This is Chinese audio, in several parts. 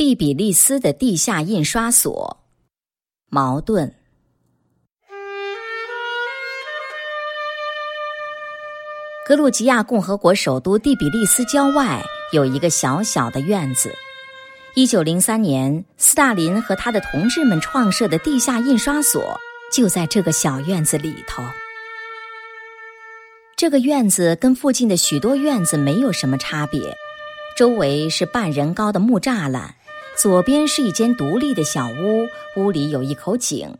蒂比利斯的地下印刷所，矛盾。格鲁吉亚共和国首都蒂比利斯郊外有一个小小的院子。一九零三年，斯大林和他的同志们创设的地下印刷所就在这个小院子里头。这个院子跟附近的许多院子没有什么差别，周围是半人高的木栅栏。左边是一间独立的小屋，屋里有一口井；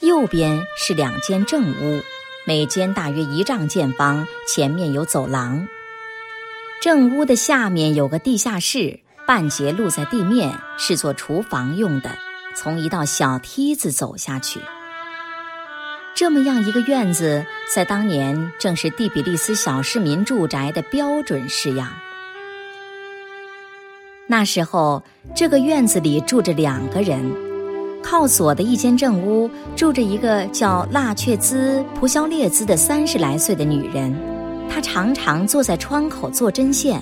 右边是两间正屋，每间大约一丈见方，前面有走廊。正屋的下面有个地下室，半截露在地面，是做厨房用的。从一道小梯子走下去。这么样一个院子，在当年正是蒂比利斯小市民住宅的标准式样。那时候，这个院子里住着两个人。靠左的一间正屋住着一个叫腊雀兹·普肖列兹的三十来岁的女人，她常常坐在窗口做针线，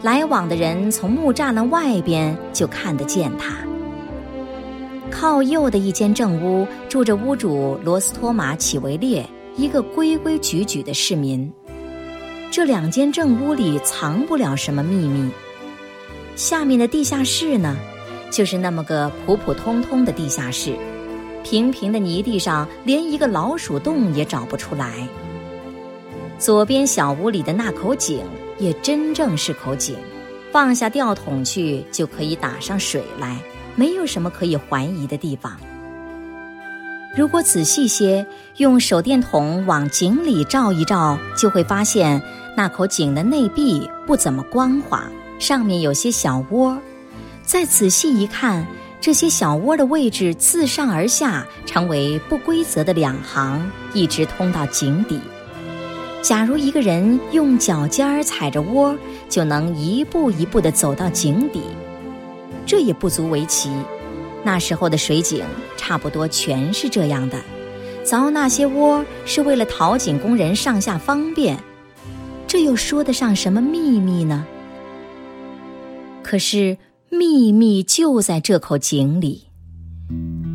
来往的人从木栅栏外边就看得见她。靠右的一间正屋住着屋主罗斯托马·启维列，一个规规矩矩的市民。这两间正屋里藏不了什么秘密。下面的地下室呢，就是那么个普普通通的地下室，平平的泥地上连一个老鼠洞也找不出来。左边小屋里的那口井也真正是口井，放下吊桶去就可以打上水来，没有什么可以怀疑的地方。如果仔细些，用手电筒往井里照一照，就会发现那口井的内壁不怎么光滑。上面有些小窝，再仔细一看，这些小窝的位置自上而下成为不规则的两行，一直通到井底。假如一个人用脚尖儿踩着窝，就能一步一步地走到井底。这也不足为奇，那时候的水井差不多全是这样的。凿那些窝是为了淘井工人上下方便，这又说得上什么秘密呢？可是秘密就在这口井里。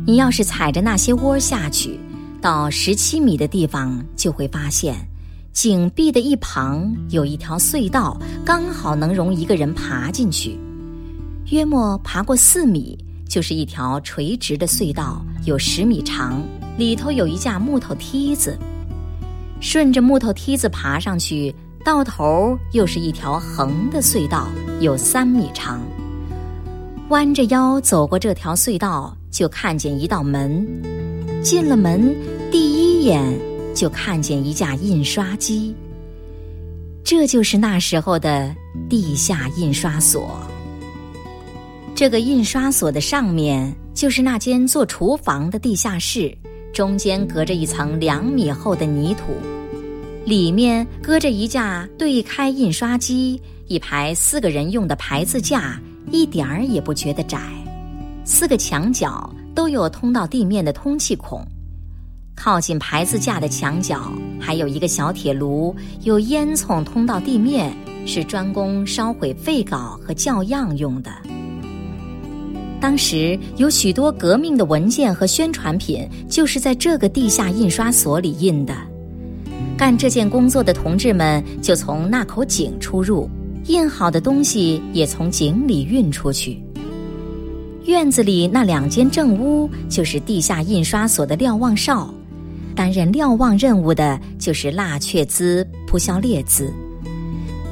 你要是踩着那些窝下去，到十七米的地方，就会发现井壁的一旁有一条隧道，刚好能容一个人爬进去。约莫爬过四米，就是一条垂直的隧道，有十米长，里头有一架木头梯子。顺着木头梯子爬上去。到头又是一条横的隧道，有三米长。弯着腰走过这条隧道，就看见一道门。进了门，第一眼就看见一架印刷机。这就是那时候的地下印刷所。这个印刷所的上面就是那间做厨房的地下室，中间隔着一层两米厚的泥土。里面搁着一架对开印刷机，一排四个人用的排字架，一点儿也不觉得窄。四个墙角都有通到地面的通气孔，靠近排字架的墙角还有一个小铁炉，有烟囱通到地面，是专供烧毁废稿和校样用的。当时有许多革命的文件和宣传品，就是在这个地下印刷所里印的。干这件工作的同志们就从那口井出入，印好的东西也从井里运出去。院子里那两间正屋就是地下印刷所的瞭望哨，担任瞭望任务的就是腊雀兹·普肖列兹。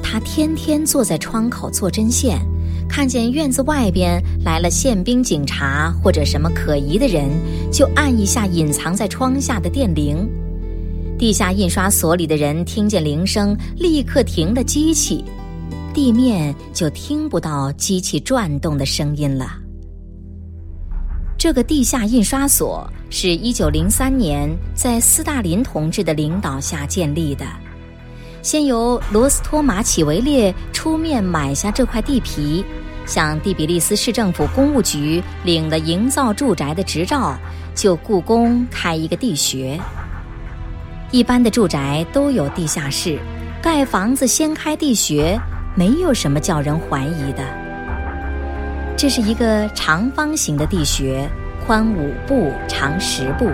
他天天坐在窗口做针线，看见院子外边来了宪兵、警察或者什么可疑的人，就按一下隐藏在窗下的电铃。地下印刷所里的人听见铃声，立刻停了机器，地面就听不到机器转动的声音了。这个地下印刷所是一九零三年在斯大林同志的领导下建立的，先由罗斯托马启维列出面买下这块地皮，向第比利斯市政府公务局领了营造住宅的执照，就雇工开一个地穴。一般的住宅都有地下室，盖房子先开地穴，没有什么叫人怀疑的。这是一个长方形的地穴，宽五步，长十步。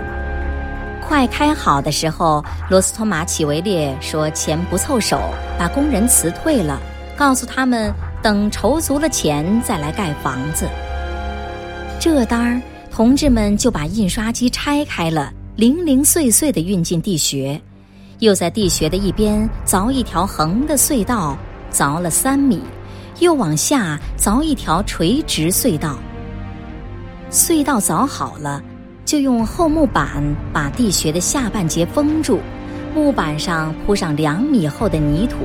快开好的时候，罗斯托马奇维列说：“钱不凑手，把工人辞退了，告诉他们等筹足了钱再来盖房子。”这单儿，同志们就把印刷机拆开了，零零碎碎的运进地穴，又在地穴的一边凿一条横的隧道，凿了三米，又往下凿一条垂直隧道。隧道凿好了。就用厚木板把地穴的下半截封住，木板上铺上两米厚的泥土。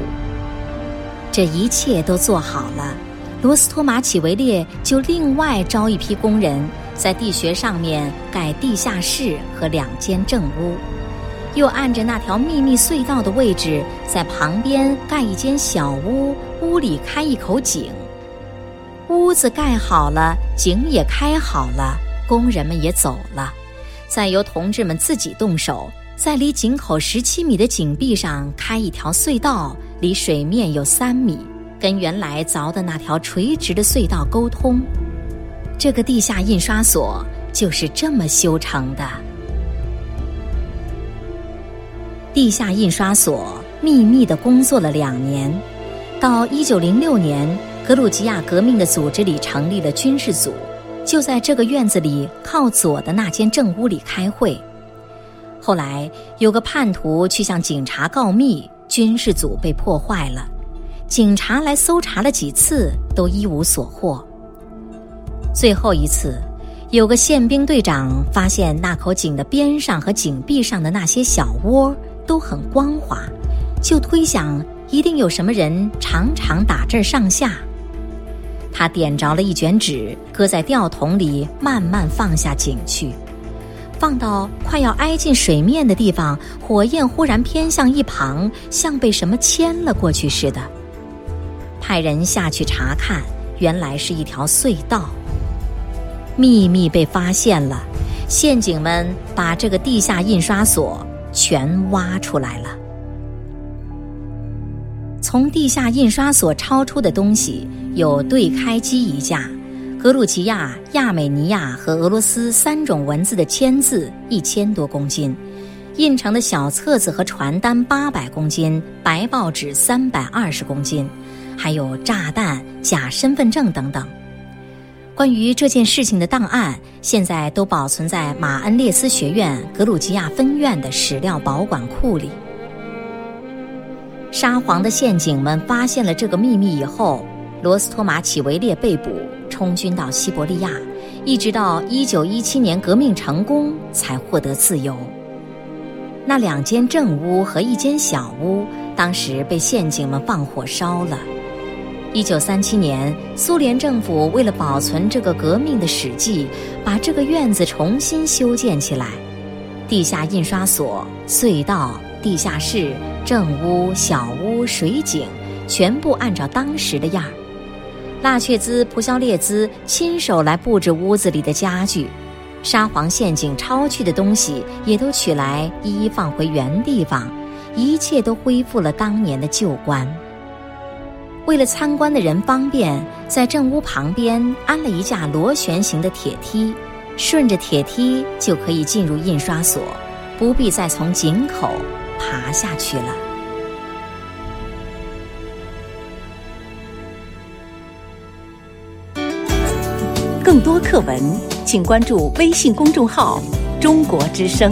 这一切都做好了，罗斯托马启维列就另外招一批工人，在地穴上面盖地下室和两间正屋，又按着那条秘密隧道的位置，在旁边盖一间小屋，屋里开一口井。屋子盖好了，井也开好了。工人们也走了，再由同志们自己动手，在离井口十七米的井壁上开一条隧道，离水面有三米，跟原来凿的那条垂直的隧道沟通。这个地下印刷所就是这么修成的。地下印刷所秘密地工作了两年，到一九零六年，格鲁吉亚革命的组织里成立了军事组。就在这个院子里靠左的那间正屋里开会。后来有个叛徒去向警察告密，军事组被破坏了。警察来搜查了几次，都一无所获。最后一次，有个宪兵队长发现那口井的边上和井壁上的那些小窝都很光滑，就推想一定有什么人常常打这儿上下。他点着了一卷纸，搁在吊桶里，慢慢放下井去。放到快要挨近水面的地方，火焰忽然偏向一旁，像被什么牵了过去似的。派人下去查看，原来是一条隧道。秘密被发现了，陷阱们把这个地下印刷所全挖出来了。从地下印刷所抄出的东西有对开机一架，格鲁吉亚、亚美尼亚和俄罗斯三种文字的签字一千多公斤，印成的小册子和传单八百公斤，白报纸三百二十公斤，还有炸弹、假身份证等等。关于这件事情的档案，现在都保存在马恩列斯学院格鲁吉亚分院的史料保管库里。沙皇的陷阱们发现了这个秘密以后，罗斯托马启维列被捕，充军到西伯利亚，一直到一九一七年革命成功才获得自由。那两间正屋和一间小屋，当时被陷阱们放火烧了。一九三七年，苏联政府为了保存这个革命的史迹，把这个院子重新修建起来，地下印刷所、隧道、地下室。正屋、小屋、水井，全部按照当时的样儿。纳却兹、普肖列兹亲手来布置屋子里的家具，沙皇陷阱抄去的东西也都取来，一一放回原地方，一切都恢复了当年的旧观。为了参观的人方便，在正屋旁边安了一架螺旋形的铁梯，顺着铁梯就可以进入印刷所，不必再从井口。爬下去了。更多课文，请关注微信公众号“中国之声”。